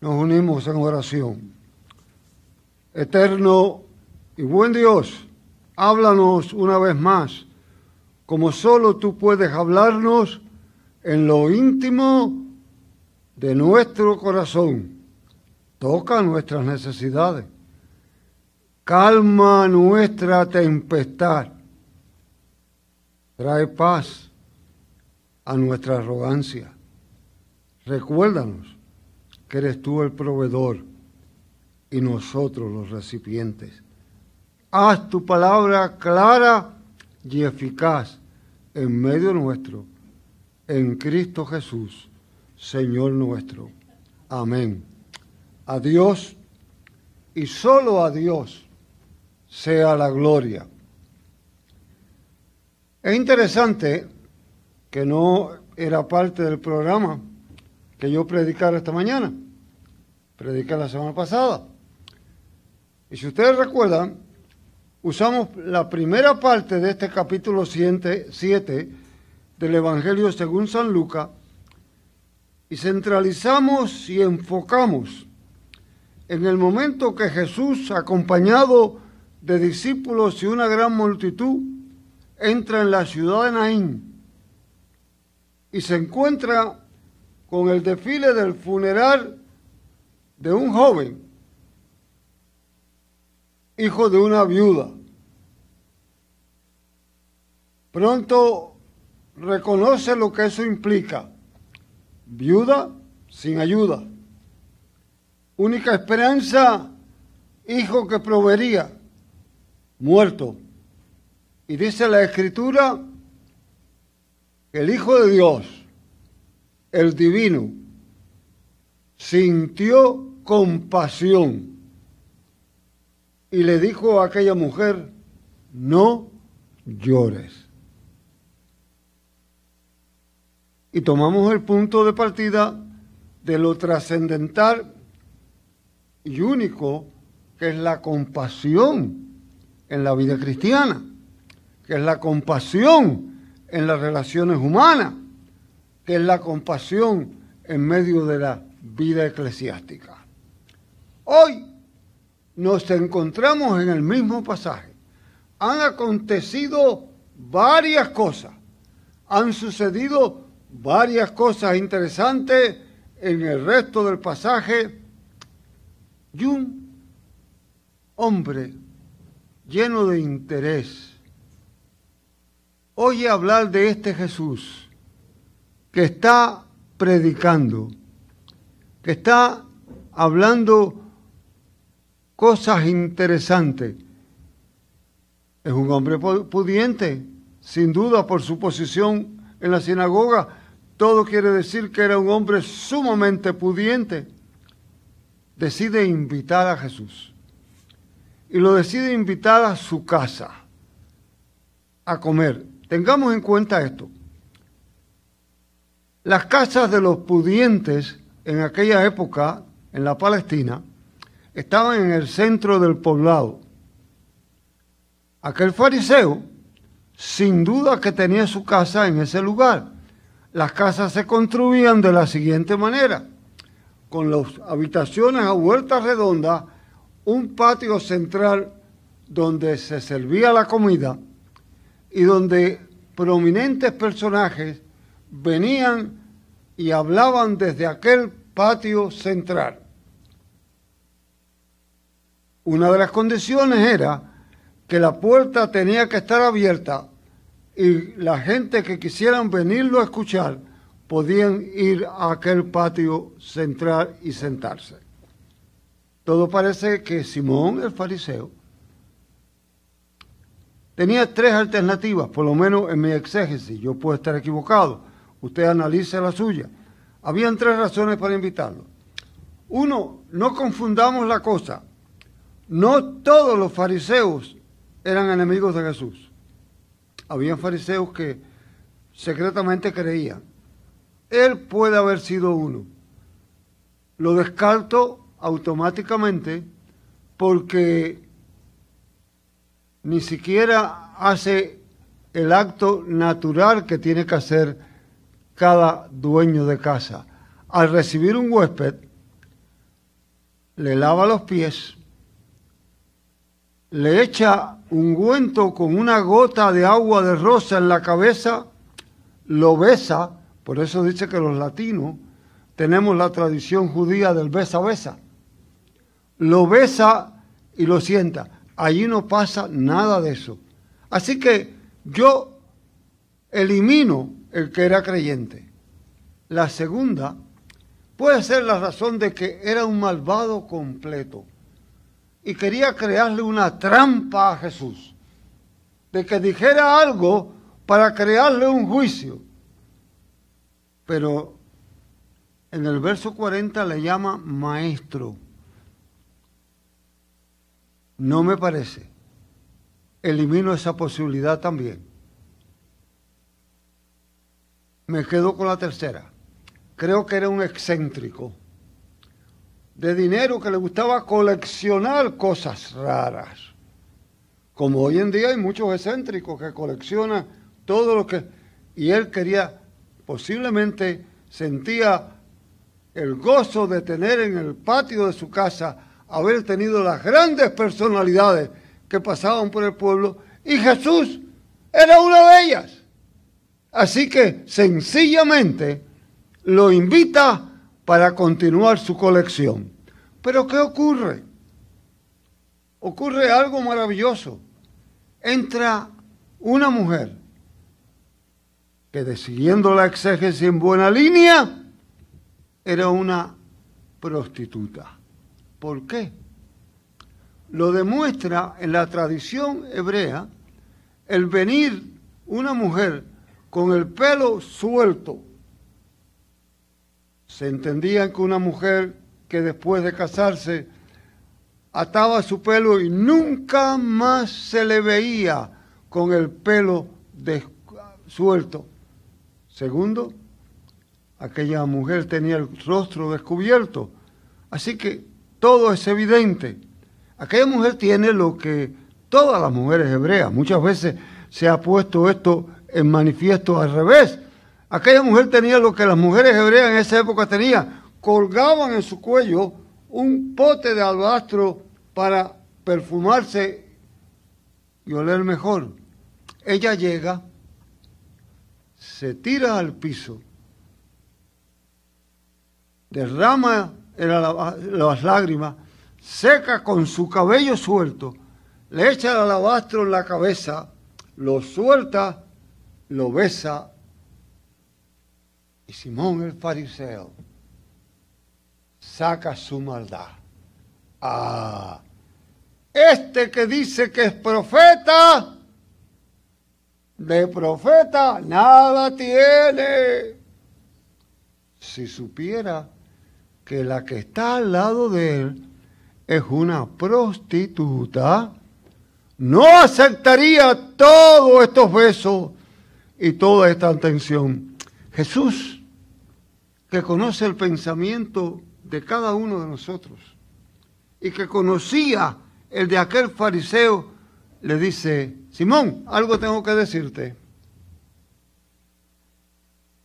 nos unimos en oración. Eterno y buen Dios, háblanos una vez más, como solo tú puedes hablarnos en lo íntimo de nuestro corazón. Toca nuestras necesidades. Calma nuestra tempestad. Trae paz a nuestra arrogancia. Recuérdanos que eres tú el proveedor y nosotros los recipientes. Haz tu palabra clara y eficaz en medio nuestro, en Cristo Jesús, Señor nuestro. Amén. A Dios y solo a Dios sea la gloria. Es interesante que no era parte del programa que yo predicara esta mañana. Prediqué la semana pasada. Y si ustedes recuerdan, usamos la primera parte de este capítulo 7 del Evangelio según San Lucas y centralizamos y enfocamos en el momento que Jesús, acompañado de discípulos y una gran multitud, entra en la ciudad de Naín y se encuentra con el desfile del funeral de un joven, hijo de una viuda. Pronto reconoce lo que eso implica. Viuda sin ayuda. Única esperanza, hijo que proveería, muerto. Y dice la escritura el Hijo de Dios el divino, sintió compasión y le dijo a aquella mujer, no llores. Y tomamos el punto de partida de lo trascendental y único que es la compasión en la vida cristiana, que es la compasión en las relaciones humanas que es la compasión en medio de la vida eclesiástica. Hoy nos encontramos en el mismo pasaje. Han acontecido varias cosas, han sucedido varias cosas interesantes en el resto del pasaje y un hombre lleno de interés oye hablar de este Jesús que está predicando, que está hablando cosas interesantes. Es un hombre pudiente, sin duda por su posición en la sinagoga. Todo quiere decir que era un hombre sumamente pudiente. Decide invitar a Jesús. Y lo decide invitar a su casa a comer. Tengamos en cuenta esto. Las casas de los pudientes en aquella época, en la Palestina, estaban en el centro del poblado. Aquel fariseo, sin duda que tenía su casa en ese lugar. Las casas se construían de la siguiente manera, con las habitaciones a vuelta redonda, un patio central donde se servía la comida y donde prominentes personajes venían y hablaban desde aquel patio central. Una de las condiciones era que la puerta tenía que estar abierta y la gente que quisieran venirlo a escuchar podían ir a aquel patio central y sentarse. Todo parece que Simón el fariseo tenía tres alternativas, por lo menos en mi exégesis, yo puedo estar equivocado Usted analice la suya. Habían tres razones para invitarlo. Uno, no confundamos la cosa. No todos los fariseos eran enemigos de Jesús. Habían fariseos que secretamente creían. Él puede haber sido uno. Lo descarto automáticamente porque ni siquiera hace el acto natural que tiene que hacer cada dueño de casa. Al recibir un huésped, le lava los pies, le echa ungüento con una gota de agua de rosa en la cabeza, lo besa, por eso dice que los latinos tenemos la tradición judía del besa-besa, lo besa y lo sienta. Allí no pasa nada de eso. Así que yo elimino el que era creyente. La segunda puede ser la razón de que era un malvado completo y quería crearle una trampa a Jesús, de que dijera algo para crearle un juicio. Pero en el verso 40 le llama maestro. No me parece. Elimino esa posibilidad también. Me quedo con la tercera. Creo que era un excéntrico de dinero que le gustaba coleccionar cosas raras. Como hoy en día hay muchos excéntricos que coleccionan todo lo que... Y él quería, posiblemente sentía el gozo de tener en el patio de su casa, haber tenido las grandes personalidades que pasaban por el pueblo, y Jesús era una de ellas. Así que sencillamente lo invita para continuar su colección. Pero ¿qué ocurre? Ocurre algo maravilloso. Entra una mujer que, decidiendo la exégesis en buena línea, era una prostituta. ¿Por qué? Lo demuestra en la tradición hebrea el venir una mujer con el pelo suelto. Se entendía que una mujer que después de casarse ataba su pelo y nunca más se le veía con el pelo suelto. Segundo, aquella mujer tenía el rostro descubierto. Así que todo es evidente. Aquella mujer tiene lo que todas las mujeres hebreas, muchas veces se ha puesto esto en manifiesto al revés. Aquella mujer tenía lo que las mujeres hebreas en esa época tenían. Colgaban en su cuello un pote de alabastro para perfumarse y oler mejor. Ella llega, se tira al piso, derrama las lágrimas, seca con su cabello suelto, le echa el alabastro en la cabeza, lo suelta lo besa y Simón el fariseo saca su maldad. Ah, este que dice que es profeta, de profeta nada tiene. Si supiera que la que está al lado de él es una prostituta, no aceptaría todos estos besos y toda esta atención. Jesús, que conoce el pensamiento de cada uno de nosotros y que conocía el de aquel fariseo, le dice, Simón, algo tengo que decirte.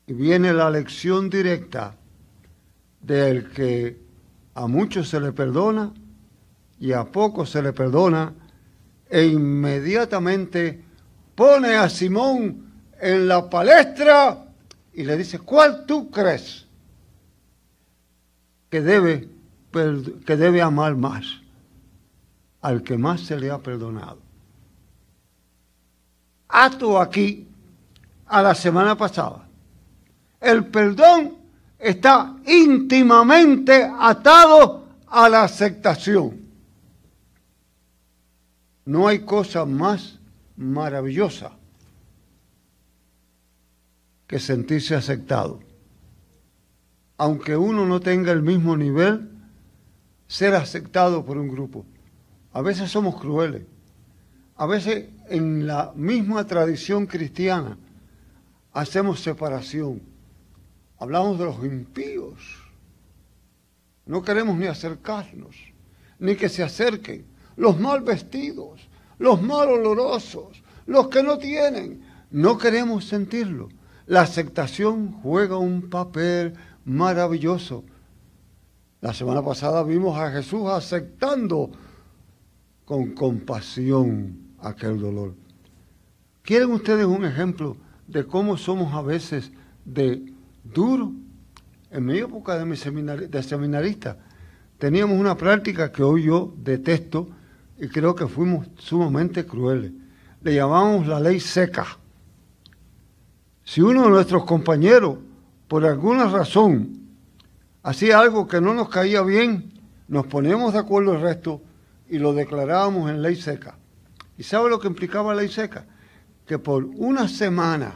Y viene la lección directa del que a muchos se le perdona y a pocos se le perdona, e inmediatamente pone a Simón en la palestra y le dice, ¿cuál tú crees que debe, que debe amar más? Al que más se le ha perdonado. Ato aquí a la semana pasada. El perdón está íntimamente atado a la aceptación. No hay cosa más maravillosa que sentirse aceptado. Aunque uno no tenga el mismo nivel, ser aceptado por un grupo. A veces somos crueles. A veces en la misma tradición cristiana hacemos separación. Hablamos de los impíos. No queremos ni acercarnos, ni que se acerquen. Los mal vestidos, los mal olorosos, los que no tienen. No queremos sentirlo. La aceptación juega un papel maravilloso. La semana pasada vimos a Jesús aceptando con compasión aquel dolor. ¿Quieren ustedes un ejemplo de cómo somos a veces de duro? En mi época de, mi de seminarista teníamos una práctica que hoy yo detesto y creo que fuimos sumamente crueles. Le llamamos la ley seca. Si uno de nuestros compañeros, por alguna razón, hacía algo que no nos caía bien, nos poníamos de acuerdo el resto y lo declarábamos en ley seca. ¿Y sabe lo que implicaba ley seca? Que por una semana,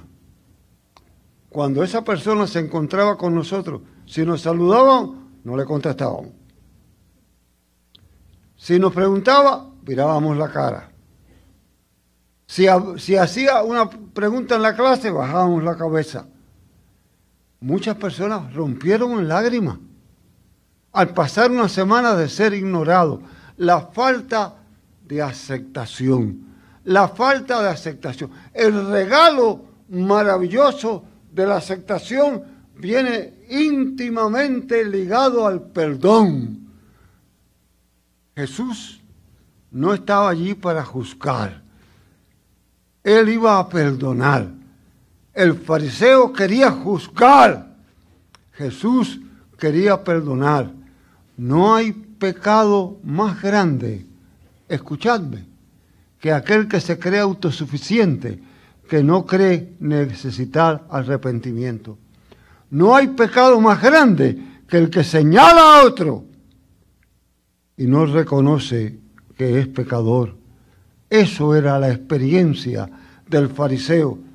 cuando esa persona se encontraba con nosotros, si nos saludaban, no le contestábamos. Si nos preguntaba, mirábamos la cara. Si, si hacía una pregunta en la clase, bajábamos la cabeza. Muchas personas rompieron en lágrimas al pasar una semana de ser ignorado. La falta de aceptación. La falta de aceptación. El regalo maravilloso de la aceptación viene íntimamente ligado al perdón. Jesús no estaba allí para juzgar. Él iba a perdonar. El fariseo quería juzgar. Jesús quería perdonar. No hay pecado más grande, escuchadme, que aquel que se cree autosuficiente, que no cree necesitar arrepentimiento. No hay pecado más grande que el que señala a otro y no reconoce que es pecador. Eso era la experiencia del fariseo.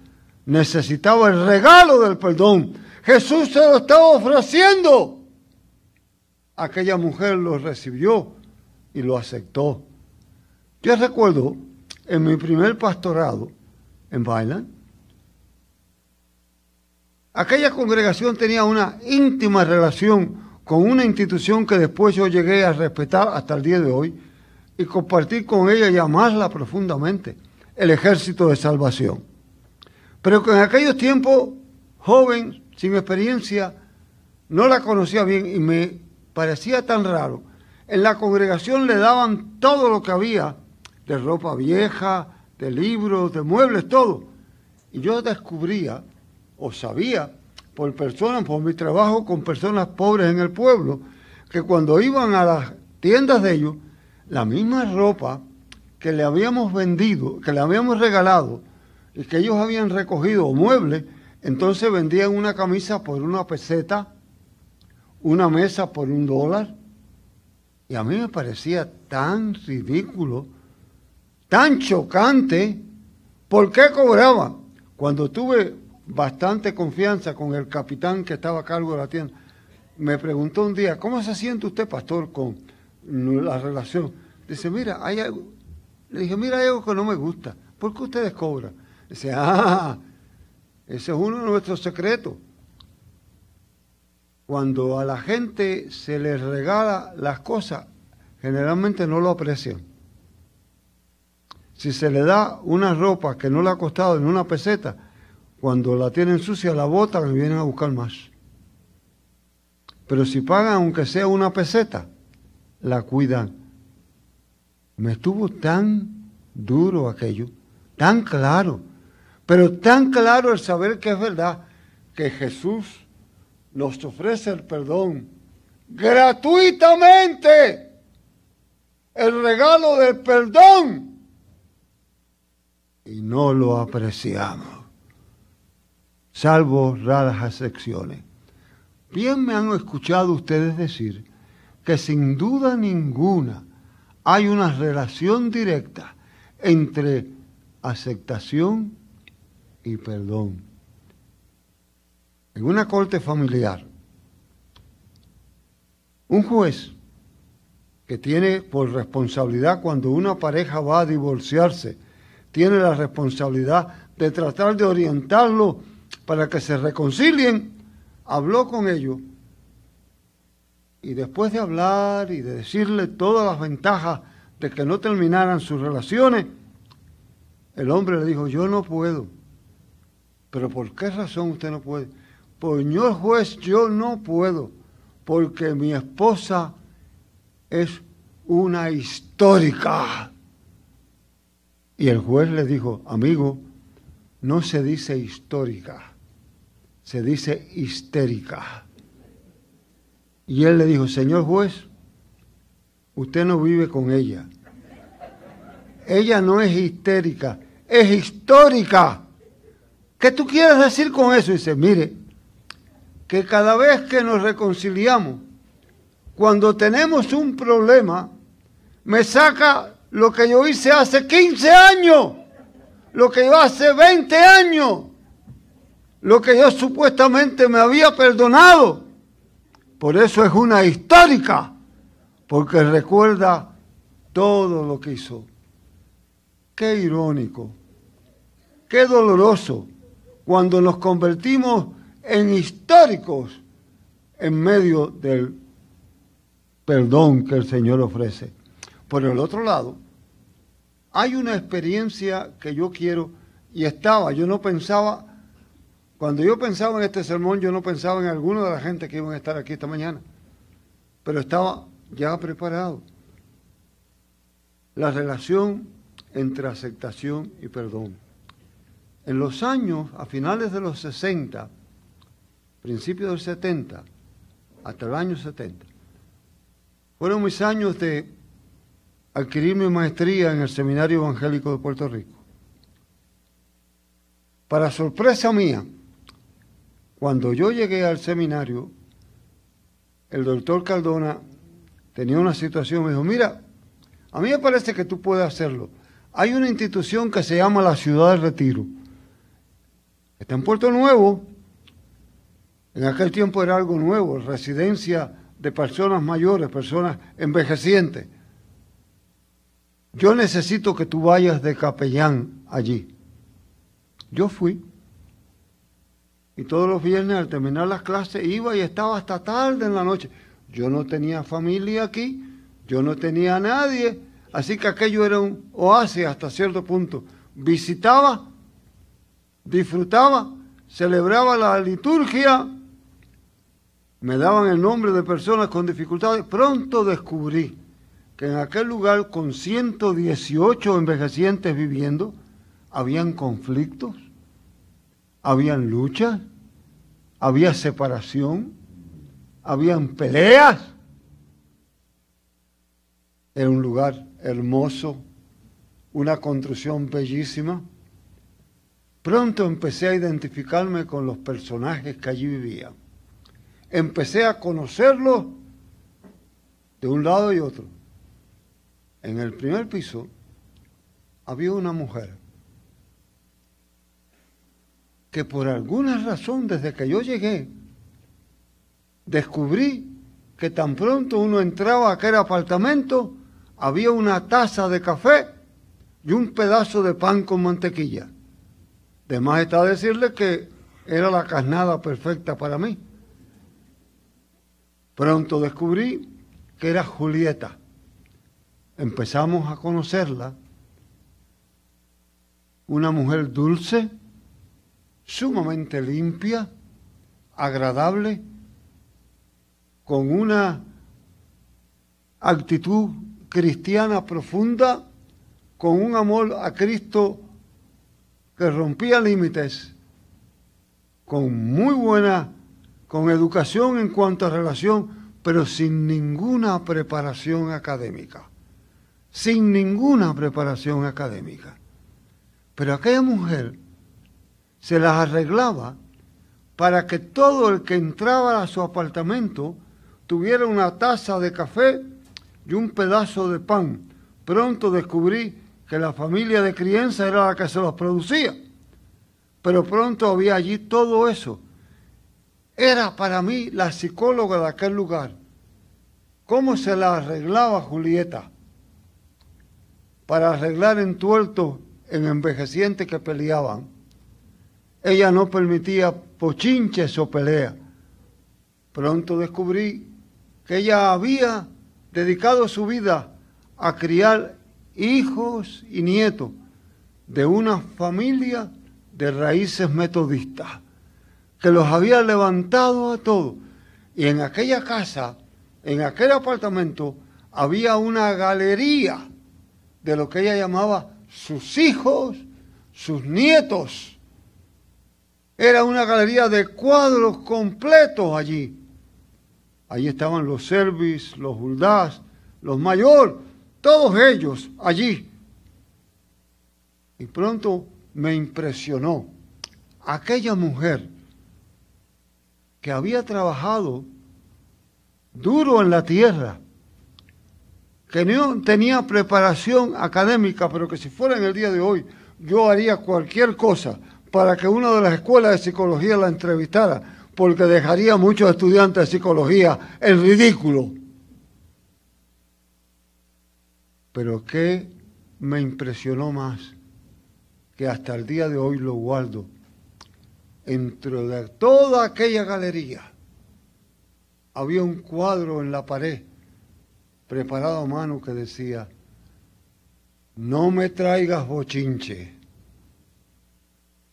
Necesitaba el regalo del perdón. Jesús se lo estaba ofreciendo. Aquella mujer lo recibió y lo aceptó. Yo recuerdo en mi primer pastorado en Bailan, aquella congregación tenía una íntima relación con una institución que después yo llegué a respetar hasta el día de hoy, y compartir con ella y amarla profundamente, el ejército de salvación. Pero que en aquellos tiempos, joven, sin experiencia, no la conocía bien y me parecía tan raro. En la congregación le daban todo lo que había, de ropa vieja, de libros, de muebles, todo. Y yo descubría, o sabía, por personas, por mi trabajo con personas pobres en el pueblo, que cuando iban a las tiendas de ellos, la misma ropa que le habíamos vendido, que le habíamos regalado y que ellos habían recogido muebles, entonces vendían una camisa por una peseta, una mesa por un dólar. Y a mí me parecía tan ridículo, tan chocante. ¿Por qué cobraba? Cuando tuve bastante confianza con el capitán que estaba a cargo de la tienda, me preguntó un día, ¿cómo se siente usted, pastor, con la relación. Dice, mira, hay algo. Le dije, mira, hay algo que no me gusta. ¿Por qué ustedes cobran? Dice, ah, ese es uno de nuestros secretos. Cuando a la gente se les regala las cosas, generalmente no lo aprecian. Si se le da una ropa que no le ha costado en una peseta, cuando la tienen sucia la botan y vienen a buscar más. Pero si pagan aunque sea una peseta, la cuidan. Me estuvo tan duro aquello, tan claro, pero tan claro el saber que es verdad que Jesús nos ofrece el perdón gratuitamente, el regalo del perdón, y no lo apreciamos, salvo raras excepciones. Bien me han escuchado ustedes decir que sin duda ninguna hay una relación directa entre aceptación y perdón. En una corte familiar, un juez que tiene por responsabilidad cuando una pareja va a divorciarse, tiene la responsabilidad de tratar de orientarlo para que se reconcilien, habló con ellos y después de hablar y de decirle todas las ventajas de que no terminaran sus relaciones, el hombre le dijo, yo no puedo. ¿Pero por qué razón usted no puede? Pues señor juez, yo no puedo, porque mi esposa es una histórica. Y el juez le dijo, amigo, no se dice histórica, se dice histérica. Y él le dijo, señor juez, usted no vive con ella. Ella no es histérica, es histórica. ¿Qué tú quieres decir con eso? dice, mire, que cada vez que nos reconciliamos, cuando tenemos un problema, me saca lo que yo hice hace 15 años, lo que yo hace 20 años, lo que yo supuestamente me había perdonado. Por eso es una histórica, porque recuerda todo lo que hizo. Qué irónico, qué doloroso cuando nos convertimos en históricos en medio del perdón que el Señor ofrece. Por el otro lado, hay una experiencia que yo quiero y estaba, yo no pensaba, cuando yo pensaba en este sermón, yo no pensaba en alguno de la gente que iban a estar aquí esta mañana, pero estaba ya preparado. La relación entre aceptación y perdón. En los años, a finales de los 60, principios del 70, hasta el año 70, fueron mis años de adquirir mi maestría en el Seminario Evangélico de Puerto Rico. Para sorpresa mía, cuando yo llegué al seminario, el doctor Caldona tenía una situación, me dijo, mira, a mí me parece que tú puedes hacerlo. Hay una institución que se llama la Ciudad del Retiro. Está en Puerto Nuevo. En aquel tiempo era algo nuevo, residencia de personas mayores, personas envejecientes. Yo necesito que tú vayas de capellán allí. Yo fui. Y todos los viernes al terminar las clases iba y estaba hasta tarde en la noche. Yo no tenía familia aquí, yo no tenía a nadie Así que aquello era un oasis hasta cierto punto. Visitaba, disfrutaba, celebraba la liturgia, me daban el nombre de personas con dificultades. Pronto descubrí que en aquel lugar con 118 envejecientes viviendo, habían conflictos, habían luchas, había separación, habían peleas. Era un lugar hermoso, una construcción bellísima. Pronto empecé a identificarme con los personajes que allí vivían. Empecé a conocerlos de un lado y otro. En el primer piso había una mujer que por alguna razón desde que yo llegué descubrí que tan pronto uno entraba a aquel apartamento había una taza de café y un pedazo de pan con mantequilla. De más está decirle que era la carnada perfecta para mí. Pronto descubrí que era Julieta. Empezamos a conocerla. Una mujer dulce, sumamente limpia, agradable, con una actitud cristiana profunda, con un amor a Cristo que rompía límites, con muy buena, con educación en cuanto a relación, pero sin ninguna preparación académica. Sin ninguna preparación académica. Pero aquella mujer se las arreglaba para que todo el que entraba a su apartamento tuviera una taza de café y un pedazo de pan. Pronto descubrí que la familia de crianza era la que se los producía. Pero pronto había allí todo eso. Era para mí la psicóloga de aquel lugar. ¿Cómo se la arreglaba Julieta? Para arreglar entuertos en envejecientes que peleaban. Ella no permitía pochinches o pelea. Pronto descubrí que ella había dedicado su vida a criar hijos y nietos de una familia de raíces metodistas, que los había levantado a todos. Y en aquella casa, en aquel apartamento, había una galería de lo que ella llamaba sus hijos, sus nietos. Era una galería de cuadros completos allí. Allí estaban los Servis, los Huldás, los Mayor, todos ellos allí. Y pronto me impresionó aquella mujer que había trabajado duro en la tierra, que no tenía preparación académica, pero que si fuera en el día de hoy, yo haría cualquier cosa para que una de las escuelas de psicología la entrevistara, porque dejaría a muchos estudiantes de psicología en ridículo. Pero ¿qué me impresionó más? Que hasta el día de hoy lo guardo. Entre de toda aquella galería había un cuadro en la pared preparado a mano que decía, no me traigas bochinche,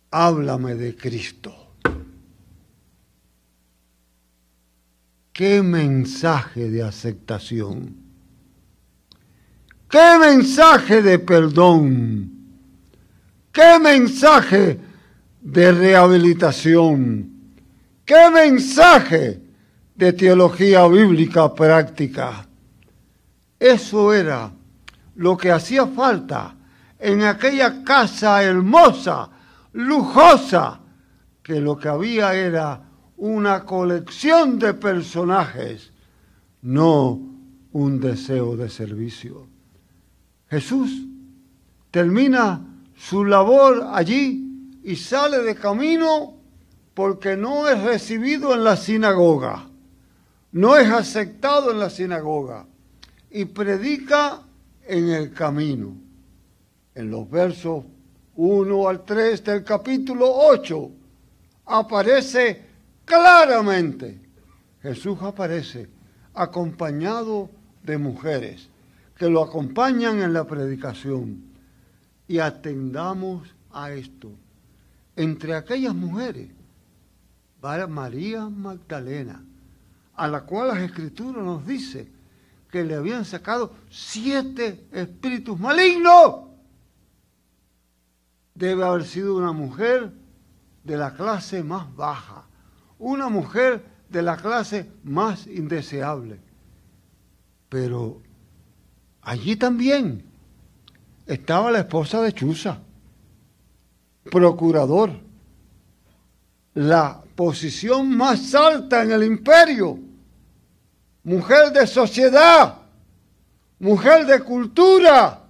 háblame de Cristo. Qué mensaje de aceptación. Qué mensaje de perdón. Qué mensaje de rehabilitación. Qué mensaje de teología bíblica práctica. Eso era lo que hacía falta en aquella casa hermosa, lujosa, que lo que había era una colección de personajes, no un deseo de servicio. Jesús termina su labor allí y sale de camino porque no es recibido en la sinagoga, no es aceptado en la sinagoga y predica en el camino. En los versos 1 al 3 del capítulo 8 aparece claramente, Jesús aparece acompañado de mujeres que lo acompañan en la predicación. Y atendamos a esto. Entre aquellas mujeres va María Magdalena, a la cual las escrituras nos dice que le habían sacado siete espíritus malignos. Debe haber sido una mujer de la clase más baja, una mujer de la clase más indeseable. Pero allí también estaba la esposa de Chuza, procurador, la posición más alta en el imperio mujer de sociedad, mujer de cultura,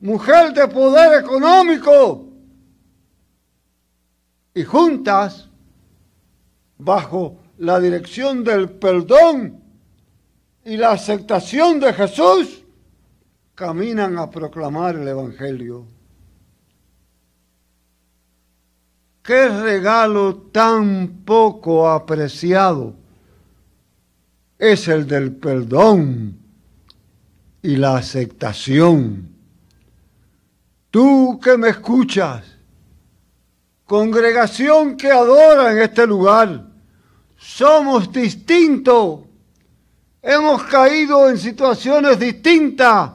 mujer de poder económico. Y juntas, bajo la dirección del perdón y la aceptación de Jesús, caminan a proclamar el Evangelio. Qué regalo tan poco apreciado es el del perdón y la aceptación. Tú que me escuchas, congregación que adora en este lugar, somos distintos, hemos caído en situaciones distintas,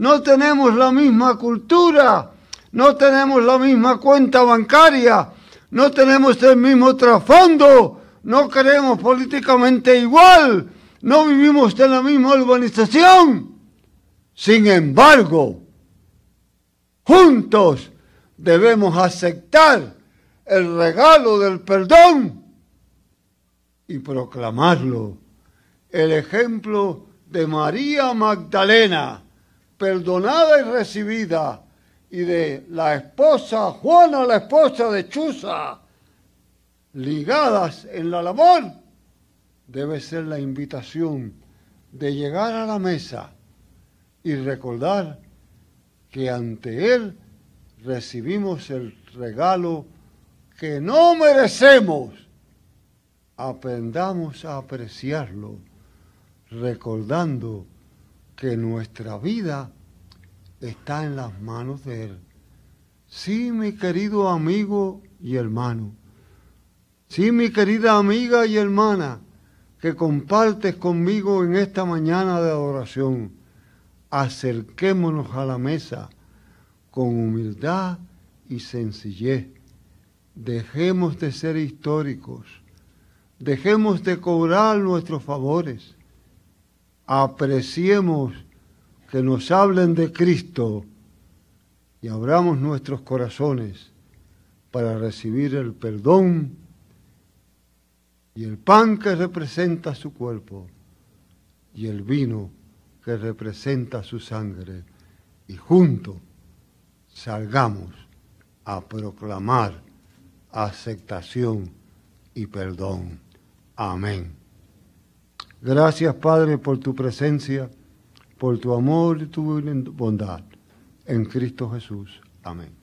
no tenemos la misma cultura, no tenemos la misma cuenta bancaria, no tenemos el mismo trasfondo, no creemos políticamente igual, no vivimos en la misma urbanización. Sin embargo, juntos debemos aceptar el regalo del perdón y proclamarlo. El ejemplo de María Magdalena, perdonada y recibida, y de la esposa, Juana, la esposa de Chuza, ligadas en la labor, debe ser la invitación de llegar a la mesa y recordar que ante Él recibimos el regalo que no merecemos. Aprendamos a apreciarlo, recordando que nuestra vida está en las manos de Él. Sí, mi querido amigo y hermano, Sí, mi querida amiga y hermana, que compartes conmigo en esta mañana de adoración. Acerquémonos a la mesa con humildad y sencillez. Dejemos de ser históricos. Dejemos de cobrar nuestros favores. Apreciemos que nos hablen de Cristo y abramos nuestros corazones para recibir el perdón y el pan que representa su cuerpo y el vino que representa su sangre y juntos salgamos a proclamar aceptación y perdón. Amén. Gracias Padre por tu presencia, por tu amor y tu bondad en Cristo Jesús. Amén.